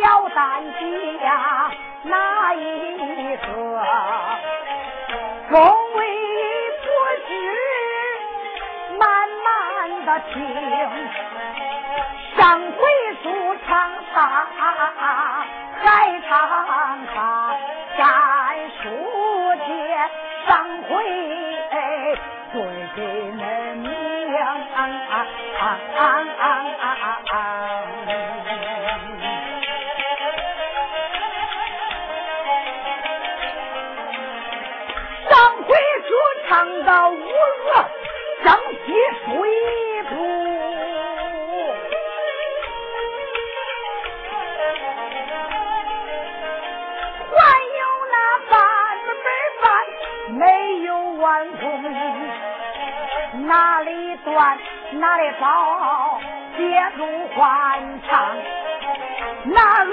了担起呀，哪一个？从为不知慢慢的听，上回书长沙在长沙，战书接上回对的名。啊啊啊啊啊啊到五日，整齐水布，还有那半本饭没有完工，哪里断哪里糟，接头换长，哪？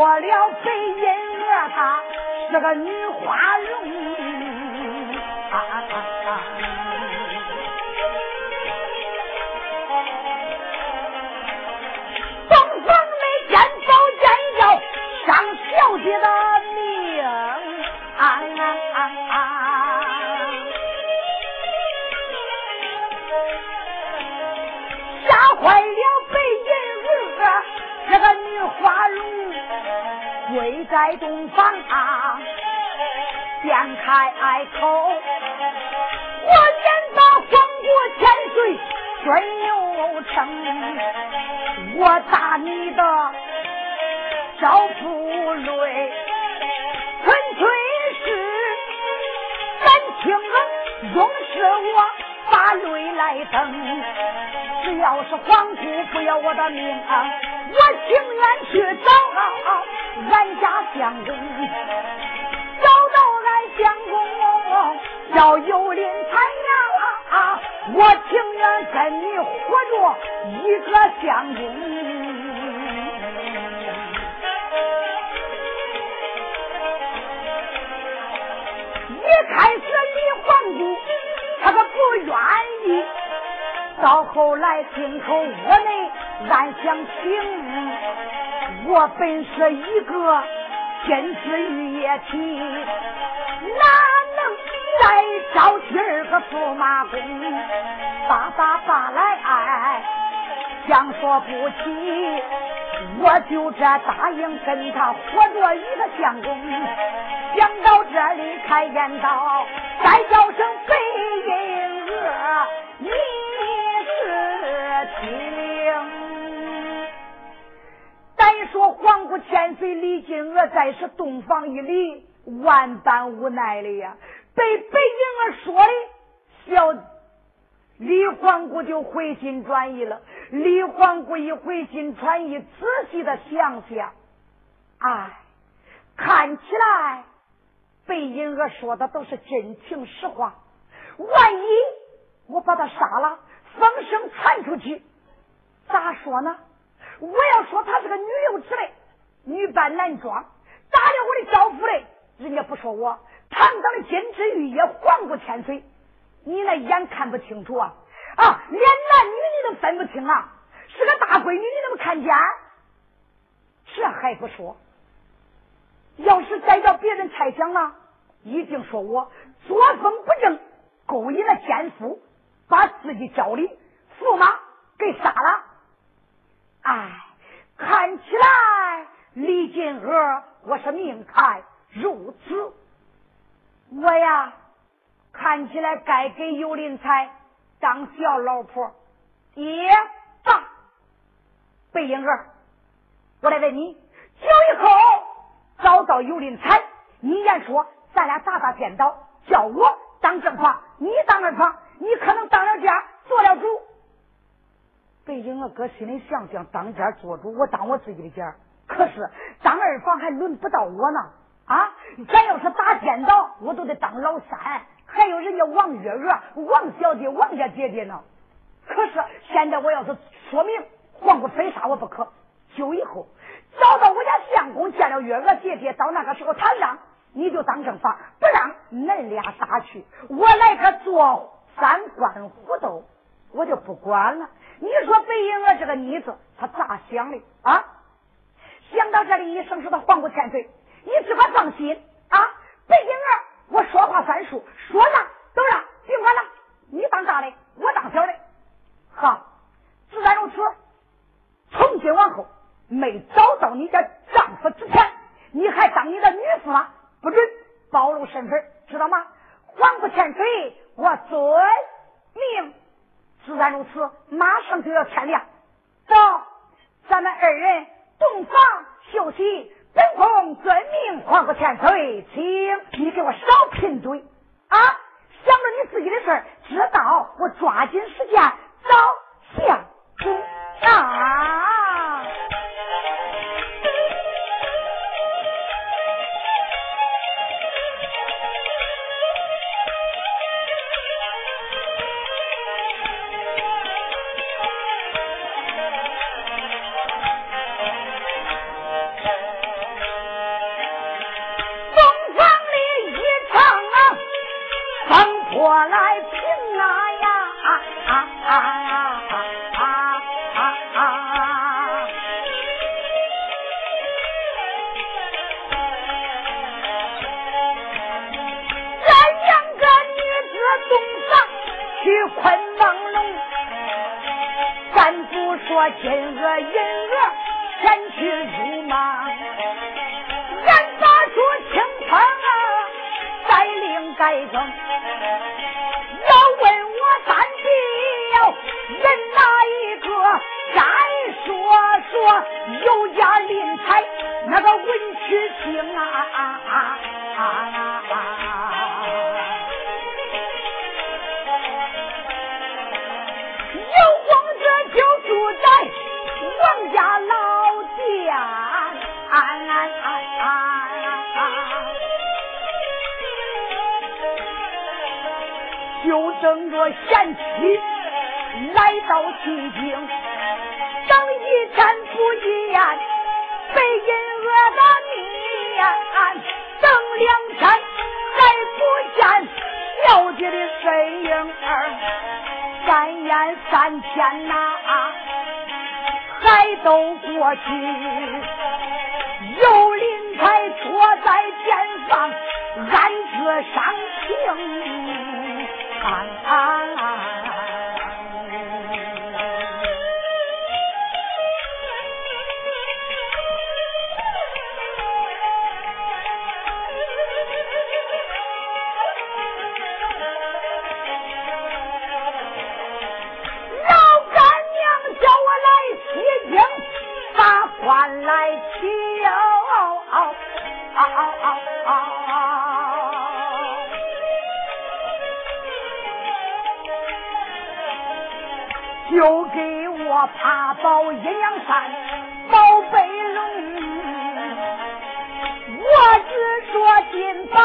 过了肥银娥，她是个女东房啊，便开口，我见到皇国千岁孙有成，我打你的招福瑞，纯粹是感情啊，用是我把泪来等。只要是皇姑不要我的命，啊，我情愿去找。俺家相公，找到俺相公要有林财呀、啊啊，我情愿跟你活着一个相公。一开始你皇帝他可不愿意，到后来听口我内暗想听。我本是一个天之玉液体，哪能再招第二个驸马公？爸爸爸来爱，想说不起，我就这答应跟他活做一个相公。想到这里，开言道：“再叫声。”被李金娥在是洞房一里，万般无奈的呀，被白银儿说的，小李皇姑就回心转意了。李皇姑一回心转意，仔细的想想，哎，看起来白银儿说的都是真情实话。万一我把他杀了，风声传出去，咋说呢？我要说他是个女幼之类，女扮男装，打了我的招夫嘞，人家不说我堂堂的金枝玉叶，皇姑千岁，你那眼看不清楚啊？啊，连男女你都分不清啊！是个大闺女，你怎么看见？这还不说，要是再叫别人猜想了，一定说我作风不正，勾引了奸夫，把自己家里驸马给杀了。哎，看起来李金娥，我是命看如此。我呀，看起来该给尤林才。当小老婆，爹爸，白英儿，我来问你，酒以后找到尤林才，你言说咱俩打打颠倒，叫我当正房，你当二房，你可能当了家做了主。北京，我搁心里想想，当家做主，我当我自己的家。可是当二房还轮不到我呢。啊，咱要是打颠倒，我都得当老三，还有人家王月娥、王小姐、王家姐姐呢。可是现在我要是说明黄姑非杀我不可，就以后找到我家相公见了月娥姐姐，到那个时候他让你就当正房，不让恁俩打去，我来个做三官虎斗，我就不管了。你说北英儿这个妮子，她咋想的啊？想到这里，一声说到黄姑千岁。你只管放心啊，北京儿，我说话算数，说啥都让，别管了。你当大的，我当小的，好，自然如此。从今往后，没找到你家丈夫之前，你还当你的女婿吗？不准暴露身份，知道吗？黄不欠嘴，我遵命。自然如此，马上就要天亮，走，咱们二人洞房休息。本宫遵命，皇后千岁，请你给我少贫嘴啊！想着你自己的事儿，知道我抓紧时间找相公啊！金额银额前去入忙，俺打出清风啊，带领改正。要问我三弟人哪一个？再说说有家临财那个文曲星啊。啊啊啊啊家老店，就等着贤妻来到西京，等一天不一言，背银额的面，等两天还不见小姐的身影儿，三言三天呐。还都过去，有林才坐在前方，暗自伤情。就给我爬宝阴阳山宝贝龙，我只说金宝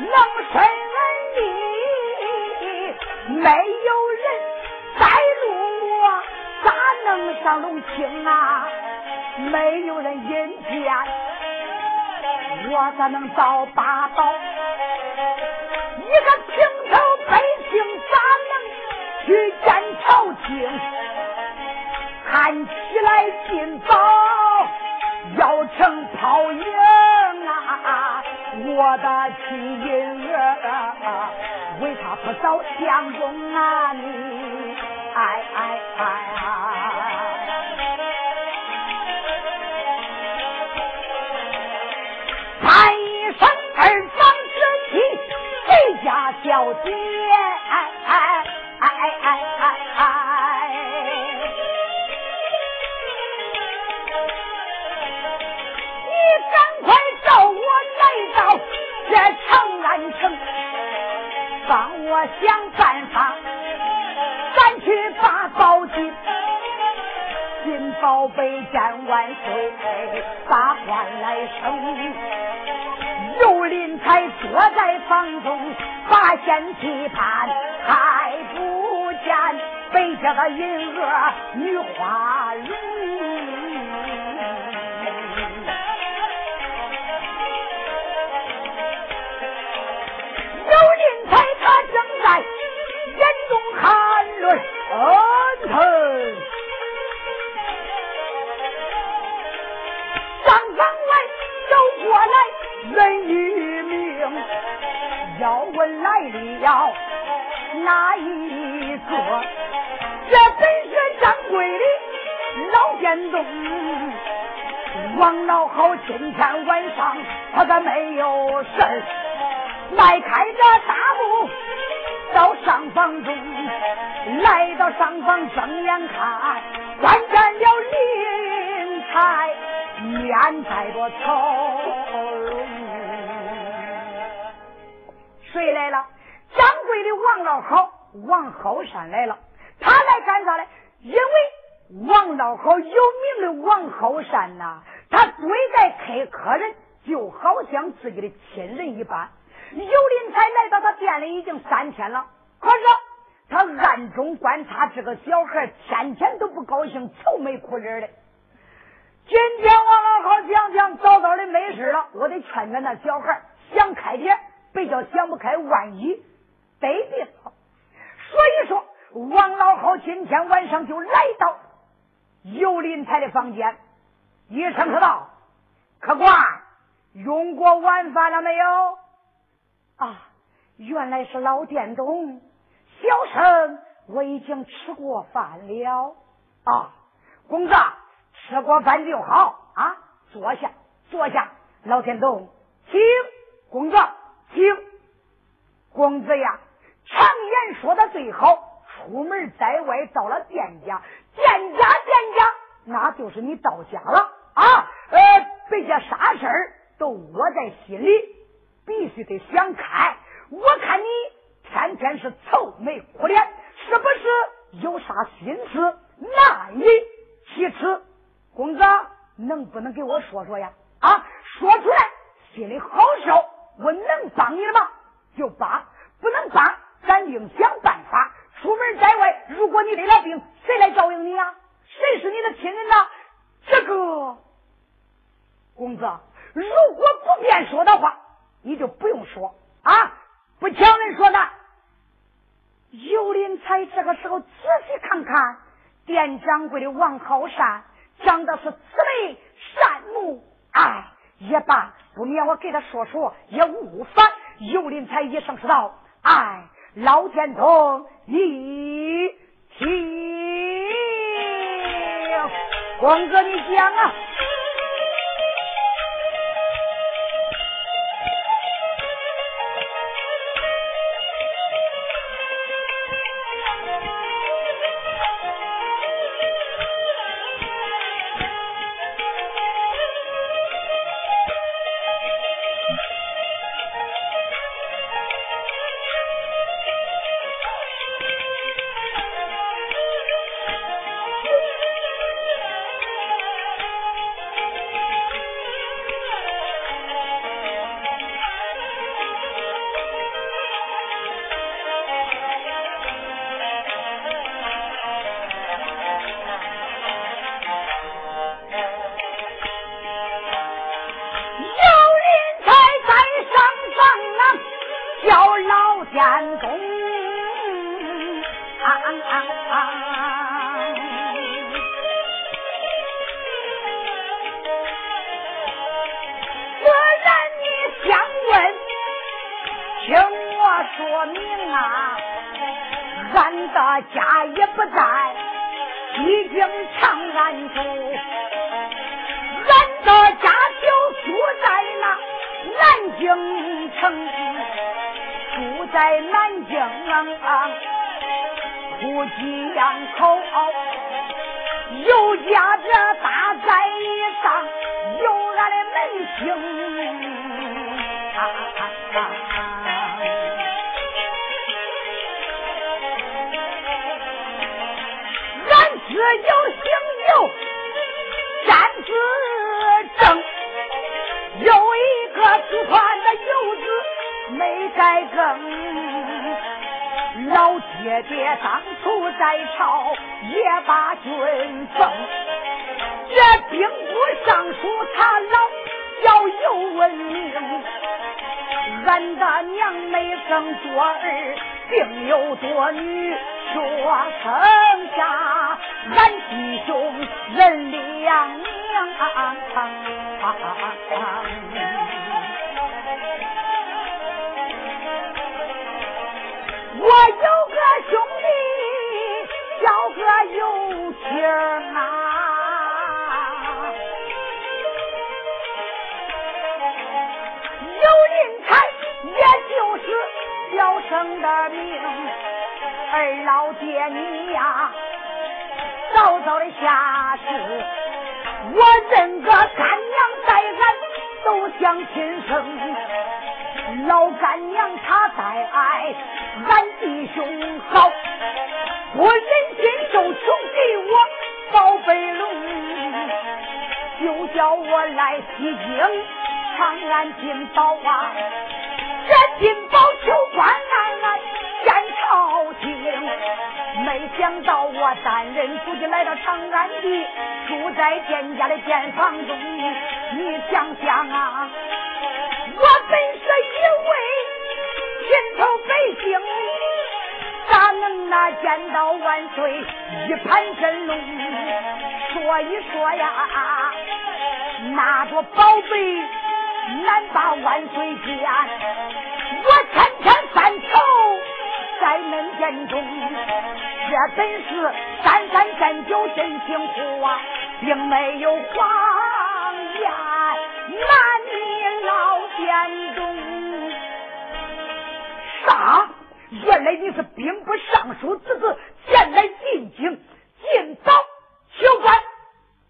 能顺利，没有人带路我咋能上龙青啊？没有人引荐我咋能到八宝？一个平看起来金宝要成泡影啊！我的亲银儿为啥不早相公啊？你哎哎哎！喊一声二房之妻，谁家小姐？金宝贝战万岁，把官来升。刘林才坐在房中，把仙期盼，还不见北家的银娥女花容。中观察这个小孩，天天都不高兴，愁眉苦脸的。今天王老好讲讲，早早的没事了，我得劝劝那小孩想开点，别叫想不开，万一得病。所以说，王老好今天晚上就来到尤林才的房间，一声说道：“客官，用过晚饭了没有？”啊，原来是老店东。小生我已经吃过饭了。啊，公子吃过饭就好。啊，坐下坐下，老天东，请公子请公子呀，常言说的最好，出门在外到了店家，店家店家那就是你到家了啊，呃，别叫啥事儿都窝在心里，必须得想开，我看你。天天是愁眉苦脸，是不是有啥心思难以启齿？公子能不能给我说说呀？啊，说出来心里好受。我能帮你的忙就帮，不能帮咱另想办法。出门在外，如果你得了病，谁来照应你呀？谁是你的亲人呢？这个公子，如果不便说的话，你就不用说啊，不强人说的。尤林才这个时候仔细看看，店掌柜的王好善长得是慈眉善目，哎，也罢，不免我给他说说也无妨。尤林才一声说道：“哎，老天童，你听，光哥你讲啊。”说生下俺弟兄人两娘。我有个兄弟叫个有情啊，有人才，也就是小生的命。二老爹你呀，早早的下世，我认个干娘在俺都想亲生，老干娘她在爱。俺弟兄好，我忍心受穷给我宝贝龙，就叫我来西京长安金宝啊！这金宝求官想到我担任书记来到长安的，住在店家的店房中。你想想啊，我本是一位。平头百姓咋能那见到万岁一盘真龙？说一说呀，拿着宝贝难把万岁见。我天天犯愁在恁殿中，这本是三三三九真情苦啊，并没有谎言瞒你老殿中。啥？原来你是兵部尚书之子，前来进京进早求官，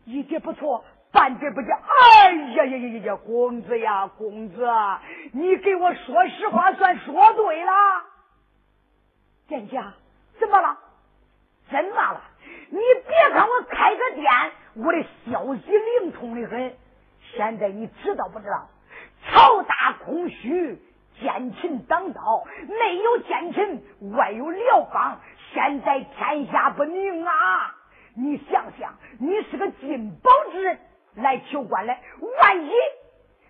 一点不错，半点不假。哎呀呀呀呀呀！公子呀，公子，你给我说实话，算说对了。店家，怎么了？怎么了？你别看我开个店，我的消息灵通的很。现在你知道不知道？朝大空虚。奸臣当道，内有奸臣，外有辽邦，现在天下不宁啊！你想想，你是个进宝之人来求官来，万一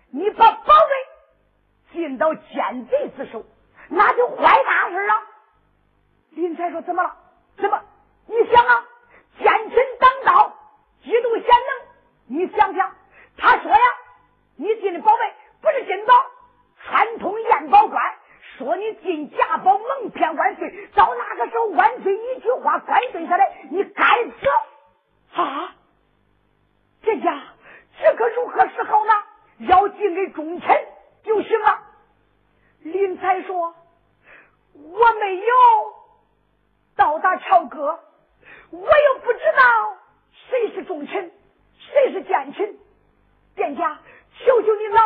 你把宝贝进到奸贼之手，那就坏大事了。林才说：“怎么了？怎么？你想啊，奸臣当道，嫉妒贤能。你想想，他说呀，你进的宝贝不是真宝。”串通验宝官，说你进假宝，蒙骗万岁。到那个时候，万岁一句话关对下来，你该死啊！这家，这可如何是好呢？要进给忠臣就行了。林才说：“我没有到达朝歌，我又不知道谁是忠臣，谁是奸臣。殿下，求求你老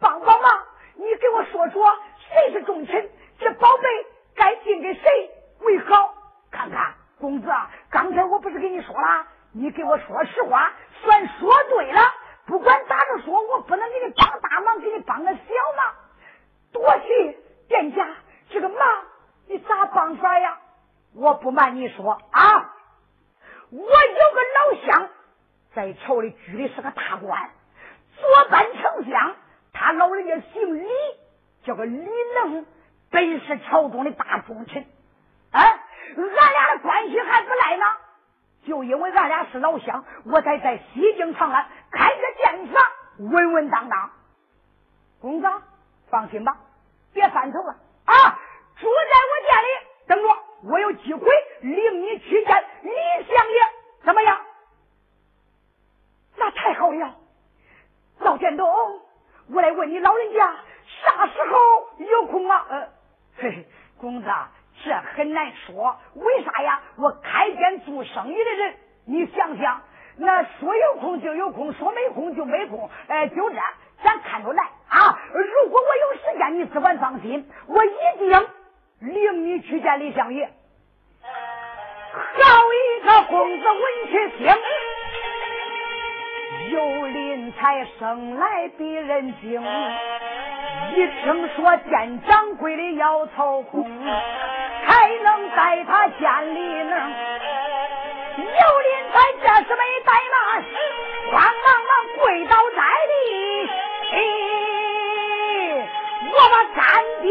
帮帮忙。”你给我说说，谁是忠臣？这宝贝该进给谁为好？看看，公子，啊刚才我不是跟你说了？你给我说实话，算说对了。不管咋着说，我不能给你帮大忙，给你帮个小忙。多谢店家，这个忙你咋帮法呀？我不瞒你说啊，我有个老乡，在朝里居的是个大官，左班丞相。他老人家姓李，叫个李能，本是朝中的大忠臣。啊，俺俩的关系还不赖呢。就因为俺俩是老乡，我才在西京长安开个店房，稳稳当当。公子，放心吧，别犯愁了啊！住在我店里等着，我有机会领你去见李相爷，怎么样？那太好了，老店东。我来问你老人家，啥时候有空啊？呃，嘿嘿，公子，这很难说。为啥呀？我开店做生意的人，你想想，那说有空就有空，说没空就没空。哎，就这，咱看着来啊！如果我有时间，你只管放心，我一定领你去见李相爷。好一个公子闻其 tiếng，有林才生来比人精。一听说见掌柜的要操空，才能在他见里能。有林才这是没怠慢，慌忙忙跪倒在地，我把干爹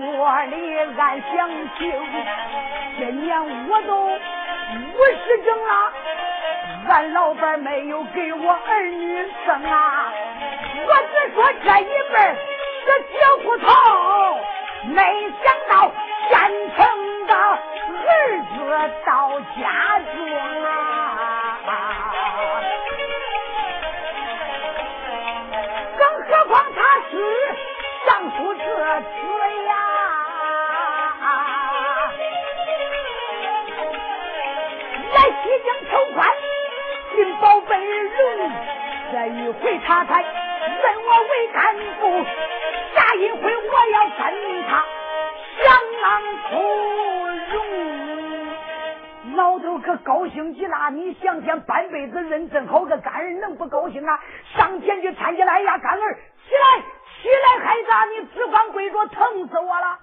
窝里俺想求，今年我都五十整了，俺老伴没有给我儿女生啊，我只说这一辈这小骨头，没想到现成的儿子到家中啊。更何况他是丈夫这子。头关，金宝贝容。这一回他才认我为干部，下一回我要跟他相当苦荣。老头可高兴极了，你想想半辈子认真好个干儿，能不高兴啊？上前去搀起来呀，干儿，起来，起来，孩子，你只管跪着，疼死我了。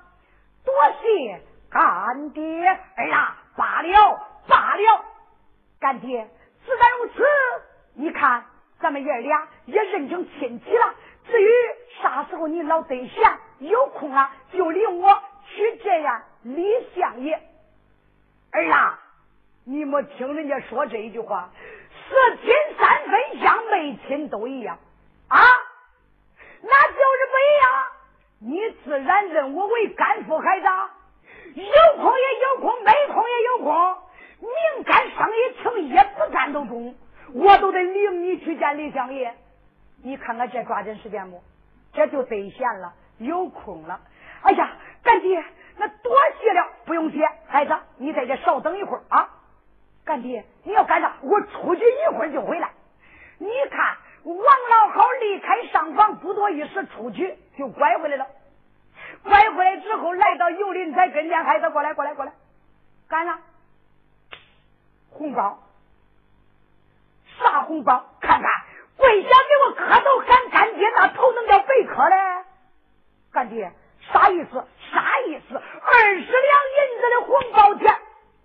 多谢干爹，哎呀，罢了，罢了。干爹，自然如此。你看，咱们爷俩也认成亲戚了。至于啥时候你老得闲有空了，就领我去这样李相爷。儿啊，你没听人家说这一句话？四亲三分像，没亲都一样啊！那就是不一样。你自然认我为干父孩子，有空也有空，没空也有空。明干生意成夜不干都中，我都得领你去见李相爷。你看看这抓紧时间不？这就得闲了，有空了。哎呀，干爹，那多谢了，不用谢。孩子，你在这稍等一会儿啊。干爹，你要干啥？我出去一会儿就回来。你看。王老好离开上房不多一时，出去就拐回来了。拐回来之后，来到尤林才跟前，孩子过来，过来，过来，干啥？红包？啥红包？看看，跪下给我磕头喊干爹，那头能叫白磕嘞？干爹，啥意思？啥意思？二十两银子的红包钱。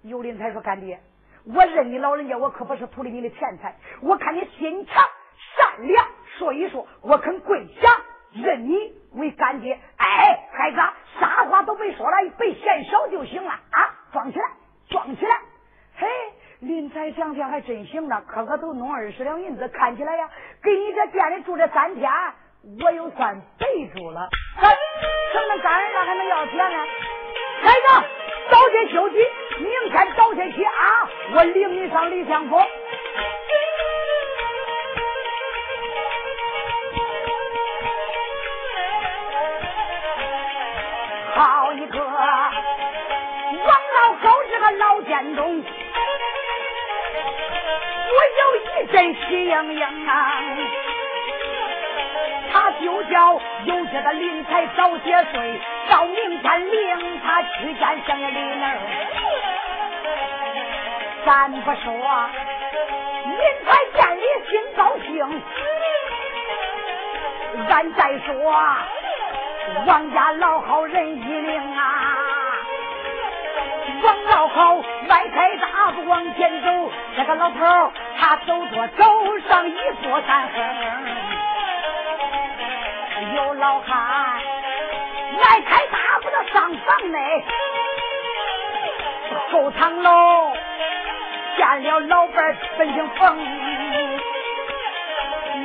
尤林才说：“干爹，我认你老人家，我可不是图了你的钱财，我看你心肠。”善良，说一说，我肯跪下认你为干爹。哎，孩子，啥话都别说了，别嫌少就行了啊！装起来，装起来。嘿，林才想想还真行呢，可可都弄二十两银子，看起来呀，给你这店里住这三天，我又算备住了。怎么干儿了还能要钱呢？孩子，早些休息，明天早些起啊！我领你上李相府。好一个王老狗这个老奸东，有一阵喜盈盈啊！他就叫有些的林才早些睡，到明天领他去见相爷李儿。咱不说林才见李心高兴，咱再说。王家老好人一领啊，王老好迈开大步往前走，这个老头走着走上一座山峰，有老汉迈开大步的上房内，后堂楼见了老伴本姓冯，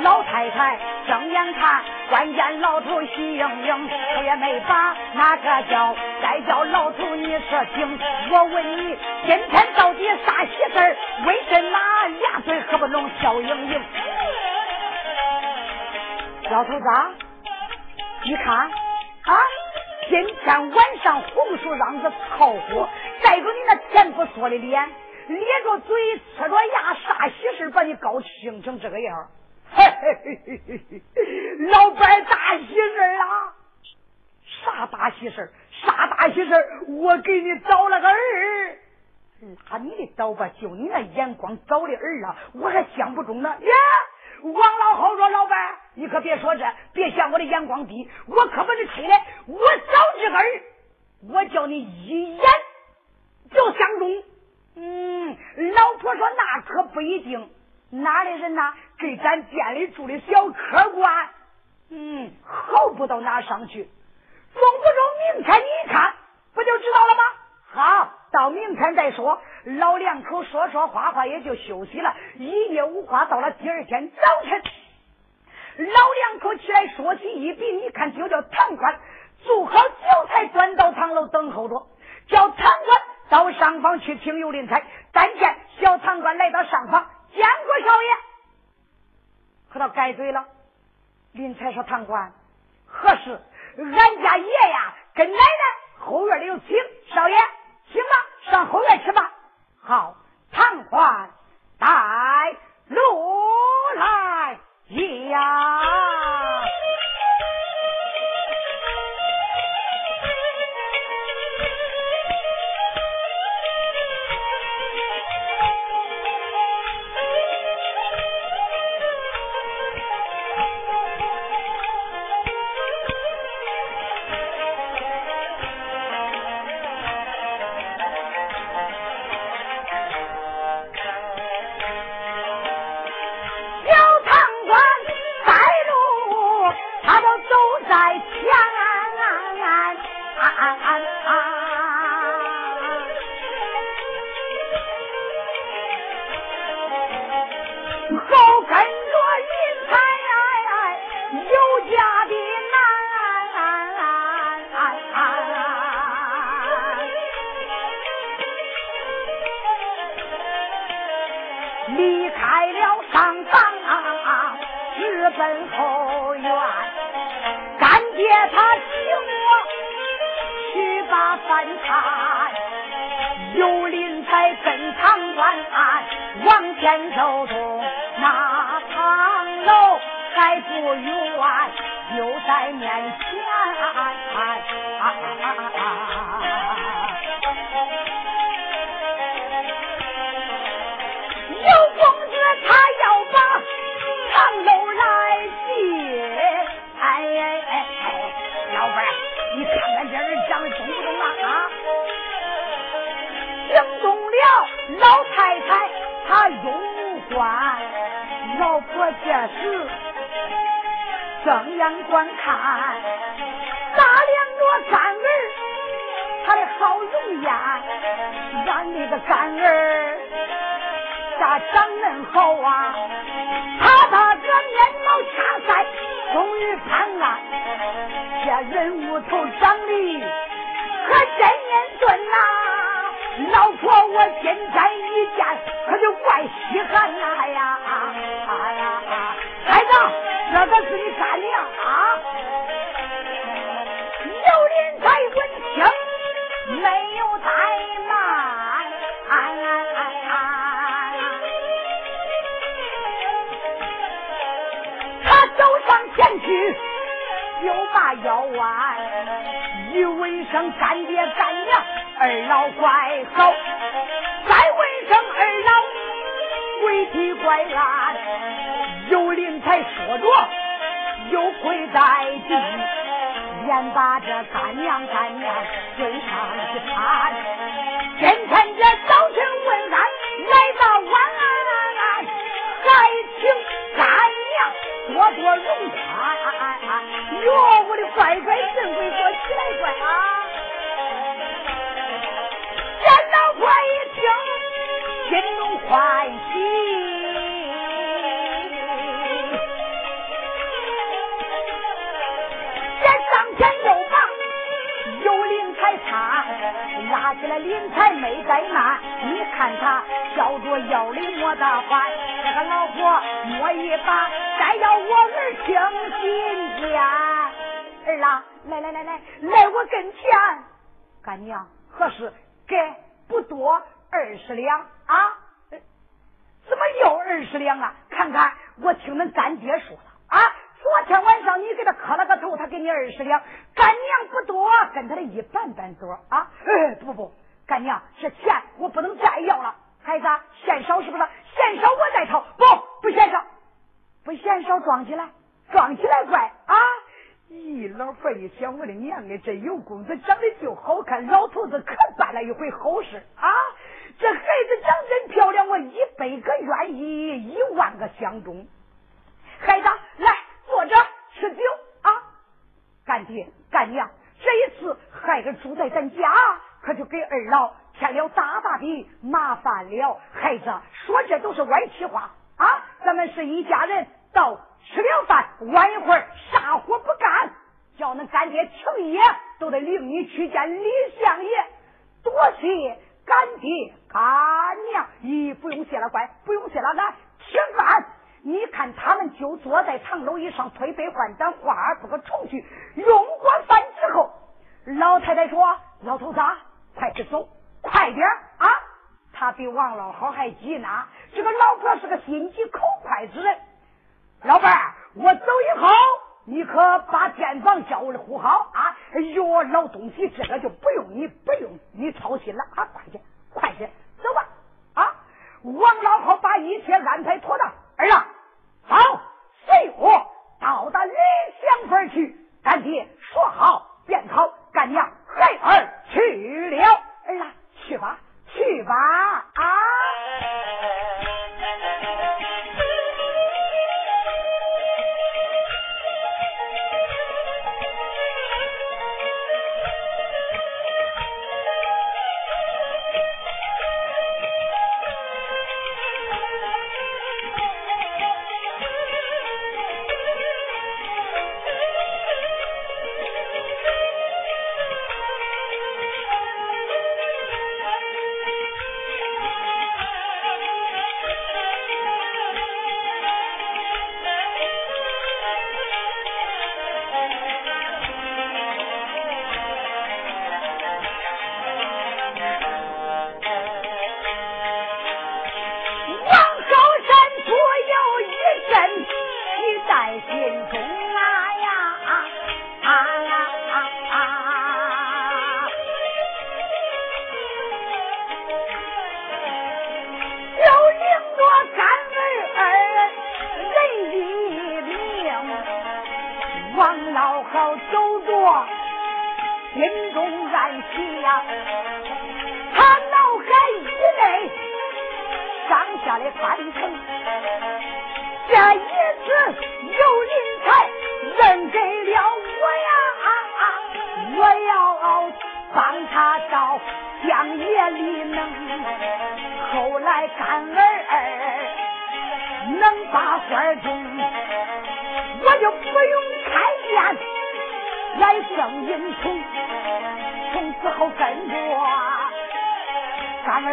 老太太睁眼看。关键老头喜盈盈，他也没把那个叫，再叫老头你说听。我问你，今天到底啥喜事儿？为什么俩嘴合不拢笑盈盈？老头子，你看啊，今天晚上红薯瓤子烤火，带着你那甜不缩的脸，咧着嘴，呲着牙，啥喜事把你搞兴成这个样？嘿嘿嘿嘿嘿嘿，老板大喜事啊！啥大喜事儿啥大喜事我给你找了个儿，拉你的找吧，就你那眼光找的儿啊，我还相不中呢。耶，王老好说，老板，你可别说这，别嫌我的眼光低，我可不是吹的，我找这个儿，我叫你一眼就相中。嗯，老婆说那可不一定。哪里人呐？给咱店里住的小客官，嗯，好不到哪上去。用不着？明天你看，不就知道了吗？好，到明天再说。老两口说说话话也就休息了，一夜无话。到了第二天早晨，老两口起来说起一笔，你看就叫堂官做好酒菜，端到堂楼等候着，叫堂官到上房去请尤林才。但见小堂官来到上房。见过少爷，可他改嘴了。林才说：“堂官，何事？俺家爷呀，跟奶奶后院里有请，少爷，行吧，上后院去吧。”好，堂官带路来呀。有林才跟堂官往前走动，那堂楼还不远，就在面前。老太太，她用无关。老婆这时睁眼观看，打量着干儿，他的好容颜。俺那个干儿咋长恁好啊？他他这面貌恰赛，终于判案。这人物头长得可真言顺呐。老婆，我今天一见，可就怪稀罕呐呀！哎呀，孩子，这个是你干娘啊！有林才闻听，没有怠慢，他走上前去，就把腰弯，一问声干爹干娘。二老怪好，再问声二老，跪地怪烂。有灵才说着，又跪在地，眼把这干娘干娘身上去看。今天相爷，多谢。干爹干娘，咦，不用谢了，乖，不用谢了，来吃饭。你看他们就坐在长楼椅上，推杯换盏，话儿不可重去。用过饭之后，老太太说：“老头子，快点走，快点啊！”他比王老好还急呢。这个老婆是个心急口快之人。老伴儿，我走以后，你可把店房叫的护好啊！哎呦，老东西，这个就不用你不用你操心了啊！快去，快去，走吧！啊，王老好把一切安排妥当。儿啊，好，随我到达李香坟去。干爹说好便好，干娘孩儿去了。儿啊，去吧，去吧，啊！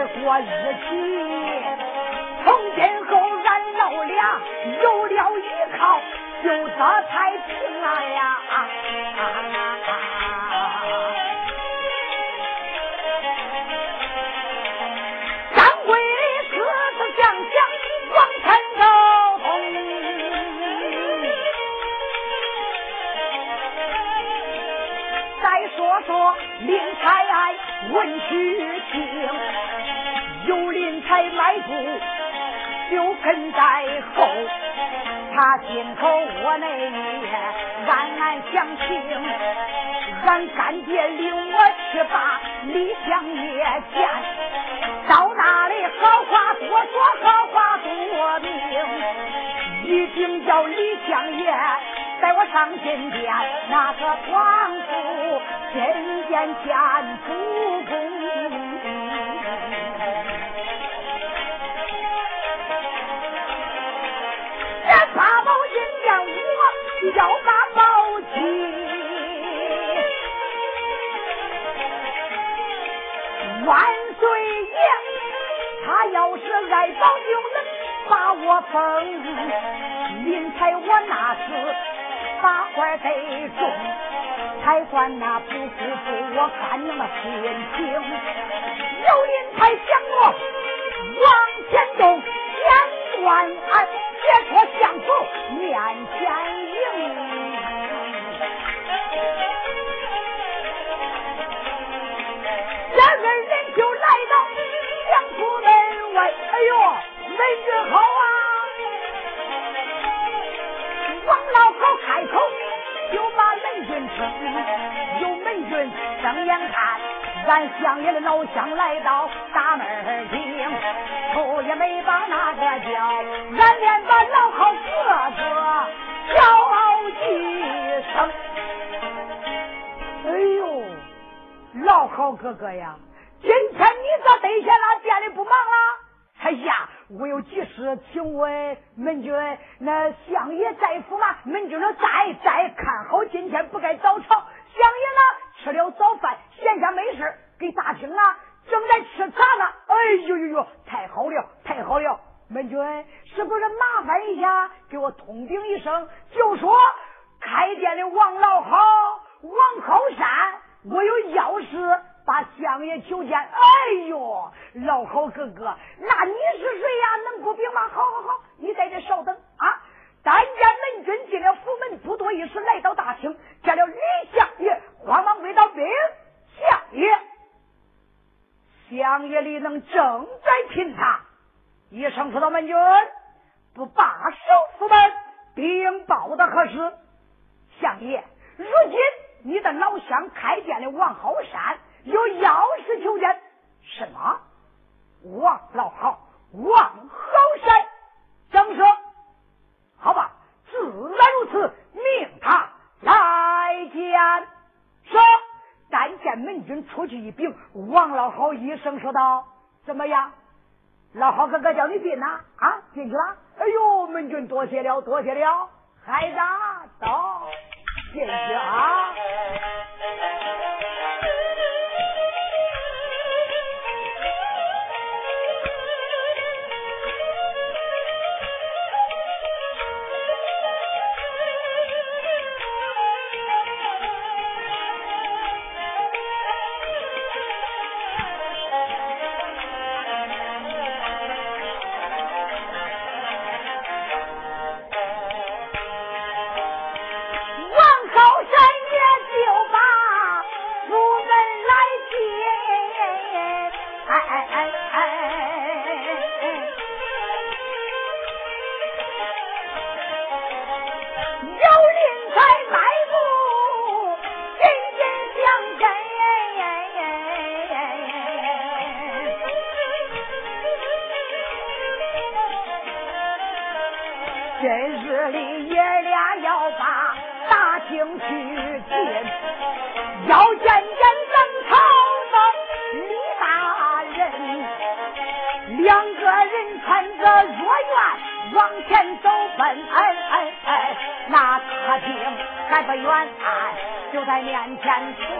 过日子。从今后俺老俩有了依靠，就得太平了呀！掌柜的四次想想往前走。说说林才问去，林才迈步就跟在后，他心口窝内也暗暗想情，俺干爹领我去把李相爷见，到那里好话多说，好话多明，一定叫李相爷。带我上金殿，那个皇父天见见主公。要把宝器。万岁爷，他要是爱宝就能把我封，您猜我那是。八官得中，才算那不辜负我干娘的心情。有人才想我往前动，将关安解脱相府面前哎呦，门军好啊！王老好开口就把门军称，有门军睁眼看，咱乡野的老乡来到大门厅，头也没把那个叫，俺连把老好哥哥叫一声。哎呦，老好哥哥呀，今天你咋得闲了？店里不忙了？哎呀，我有急事，请问门军，那相爷在府吗？门军说在，在。看好今天不该早朝。相爷呢，吃了早饭，闲下没事，给大厅啊正在吃茶呢。哎呦呦呦，太好了，太好了！门军，是不是麻烦一下，给我通禀一声，就说开店的王老好，王好山，我有要事。把相爷求见，哎呦，老好哥哥，那你是谁呀？能不禀吗？好好好，你在这稍等啊！但见门军进了府门，不多一时来到大厅，见了李相爷，慌忙跪倒禀相爷。相爷李能正在品茶，一声说道：“门军不罢手府门，禀报的何事？相爷，如今你的老乡开店的王好山。”有要事求见，什么？王老好，王好山，正说，好吧，自然如此，命他来见。说，但见门军出去一禀，王老好一声说道：“怎么样？老好哥哥叫你进呐？啊，进去了。哎呦，门军多谢了，多谢了，孩子走进去啊。”在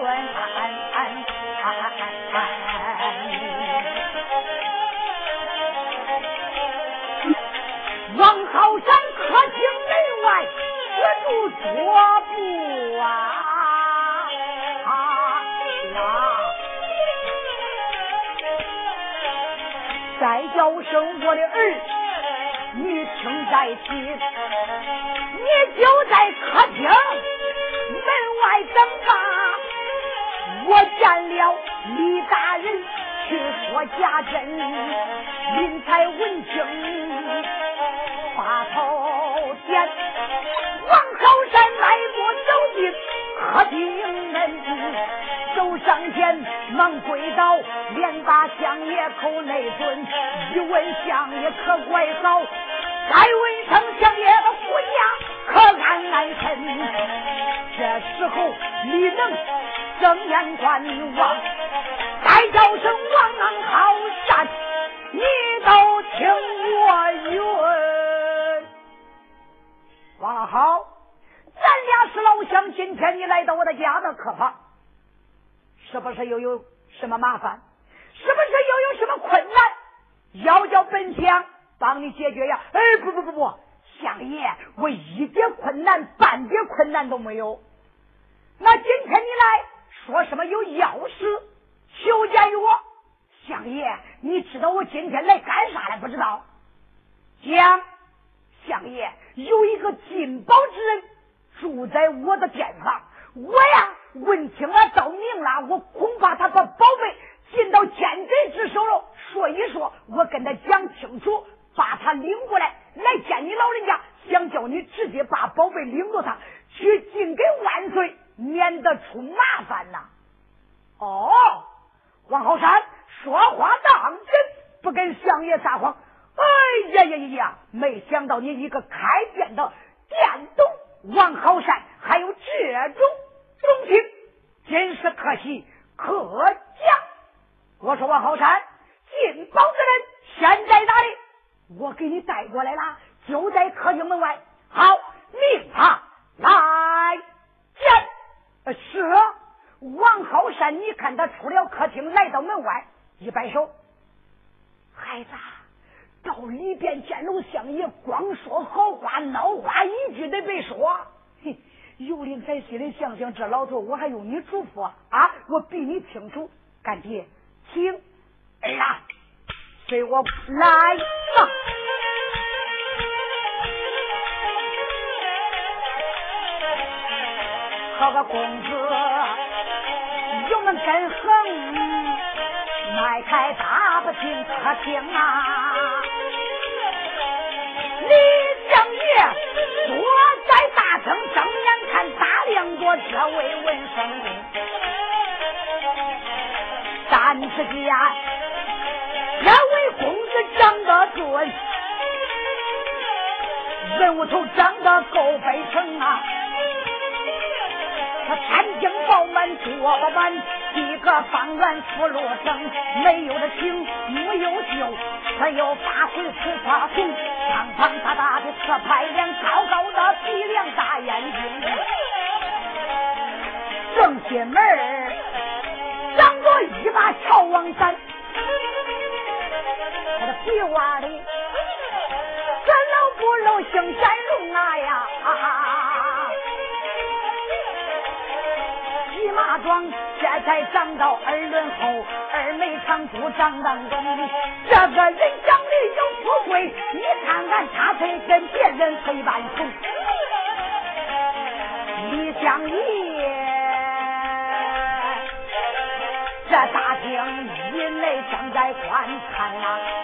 我的家的客房，是不是又有什么麻烦？是不是又有什么困难？要叫本相帮你解决呀？哎，不不不不，相爷，我一点困难，半点困难都没有。那今天你来说什么有要事求见于我？相爷，你知道我今天来干啥来？不知道？讲，相爷。有一个金宝之人住在我的店房，我呀问清了到明了，我恐怕他把宝贝进到奸贼之手了。所以说，我跟他讲清楚，把他领过来，来见你老人家，想叫你直接把宝贝领着他去进给万岁，免得出麻烦呐。哦，王好山说话当真，不跟相爷撒谎。哎呀呀呀呀！没想到你一个开店的店东王好山，还有这种东西，真是可惜可讲。我说王浩山，进宝的人现在哪里？我给你带过来了，就在客厅门外。好，命他来见。是王浩山，你看他出了客厅，来到门外，一摆手，孩子。到里边见龙相爷，光说好话，孬话一句都别说。有灵在心里想想，这老头我还用你嘱咐啊？我比你清楚。干爹，请儿啊，随我来吧。好个公子，有门根横，迈开大步进客厅啊。李相爷坐在大厅，睁眼看，打量着这位文生。但只见这位公子长得俊，人物头长得够悲成啊。他餐厅饱满，坐不满，一个方圆福禄生，没有的情，没有酒，只有八回出花红，胖胖大大的四排脸，高高的鼻梁，大眼睛，正邪门长着一把乔王伞，他的鼻洼里，这老不老姓展龙啊呀！马壮，这才长到耳轮后，二眉长珠长当中。这个人长得有富贵，你看看他才跟别人推半重。李相爷，正在观看呐。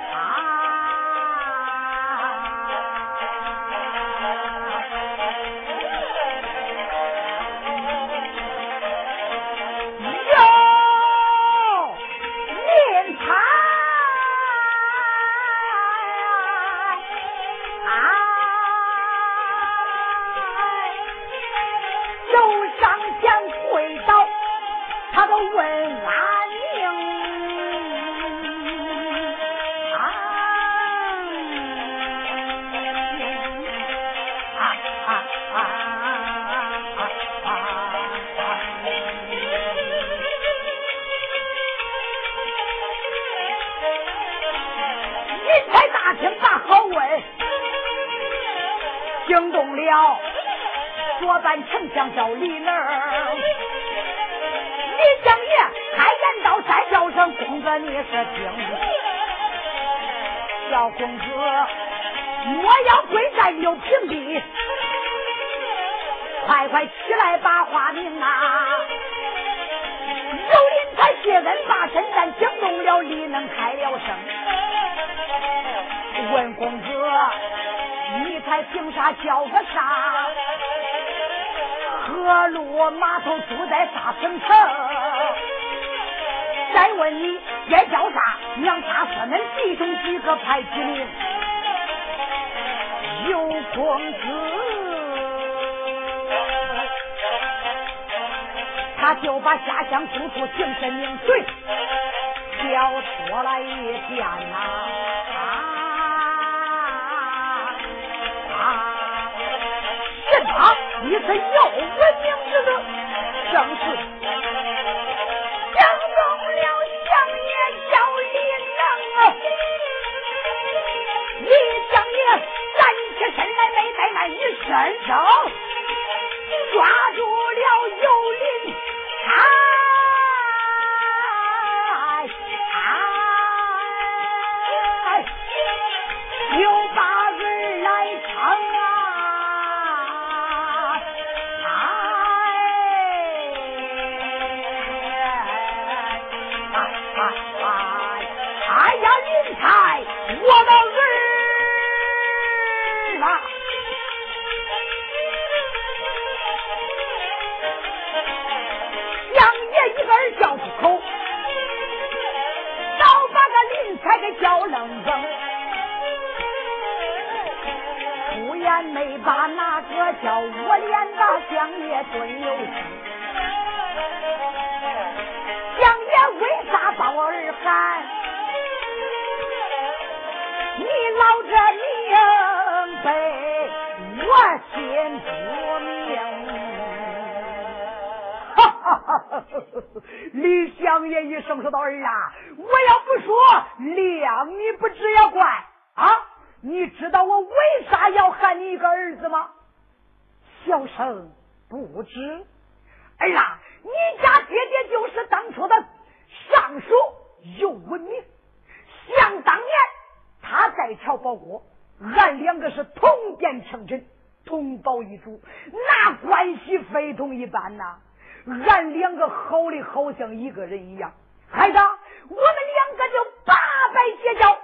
一族，那关系非同一般呐。”俺两个好的好像一个人一样，孩子，我们两个就八拜结交，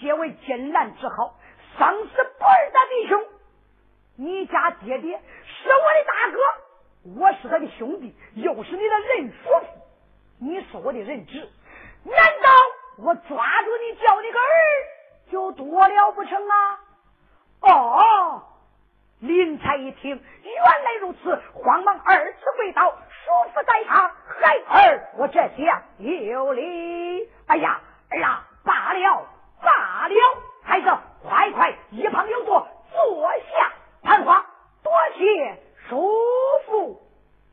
结为金兰之好，生死不二的弟兄。你家爹爹是我的大哥，我是他的兄弟，又是你的人叔父，你是我的人质，难道我抓住你叫你个儿就多了不成啊？哦，林才一听，原来如此，慌忙二次跪倒。叔父在上，孩儿我这下有礼。哎呀，儿啊，罢了，罢了，孩子，快快一旁有座，坐下谈话。多谢叔父。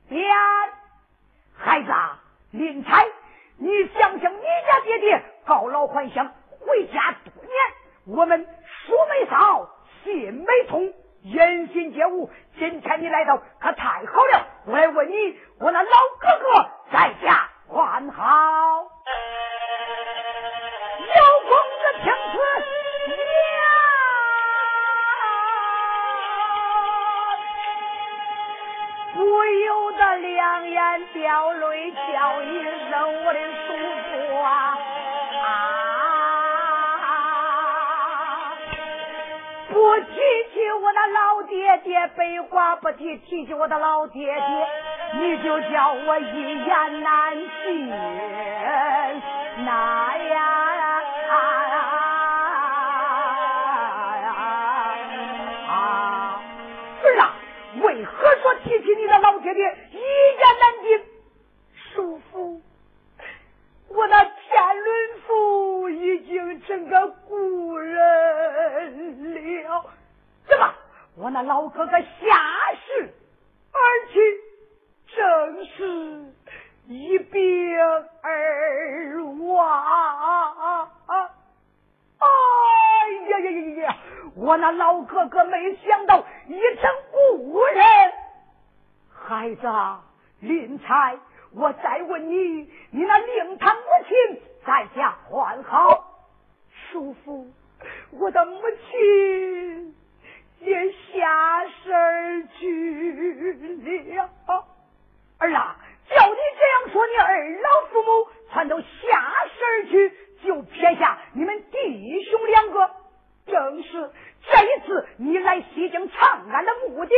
bien，孩子啊林才，你想想，你家爹爹告老还乡，回家多年，我们书没少，信没通。言心皆无，今天你来到可太好了。我来问你，我那老哥哥在家还好？有公子听此言，不由得两眼掉泪，叫一声我的叔父啊！啊不我那老爹爹，白话不提；提起我的老爹爹，你就叫我一言难尽。那呀啊！儿啊，为何说提起你的老爹爹一言难尽？叔父，我那天伦父已经成个故人了。怎么？我那老哥哥下世，而且正是一病而亡。哎呀呀呀呀！我那老哥哥没想到一成故人。孩子林才，我再问你，你那令堂母亲在家还好？叔父，我的母亲下身去了。儿啊，叫你这样说，你二老父母全都下身去，就撇下你们弟兄两个。正是这一次你来西京长安的目的。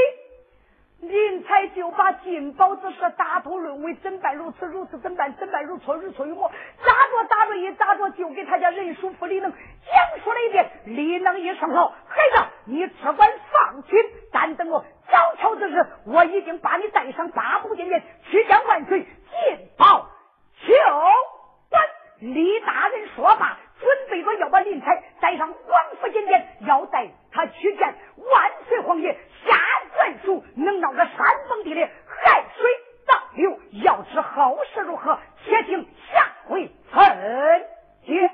林才就把金宝之事打头论为怎办如此如此怎办怎办如错如错如魔，咋着咋着一咋着就给他家人叔父李能讲述了一遍。李能一声说：“孩子，你只管放心，但等我交桥之时，我已经把你带上八步金殿，去见万岁，进宝求官。李大人说罢，准备着要把林才带上王府金殿，要带他去见万岁皇爷。下卷书能闹个山崩地裂，海水倒流。要知后事如何，且听下回分解。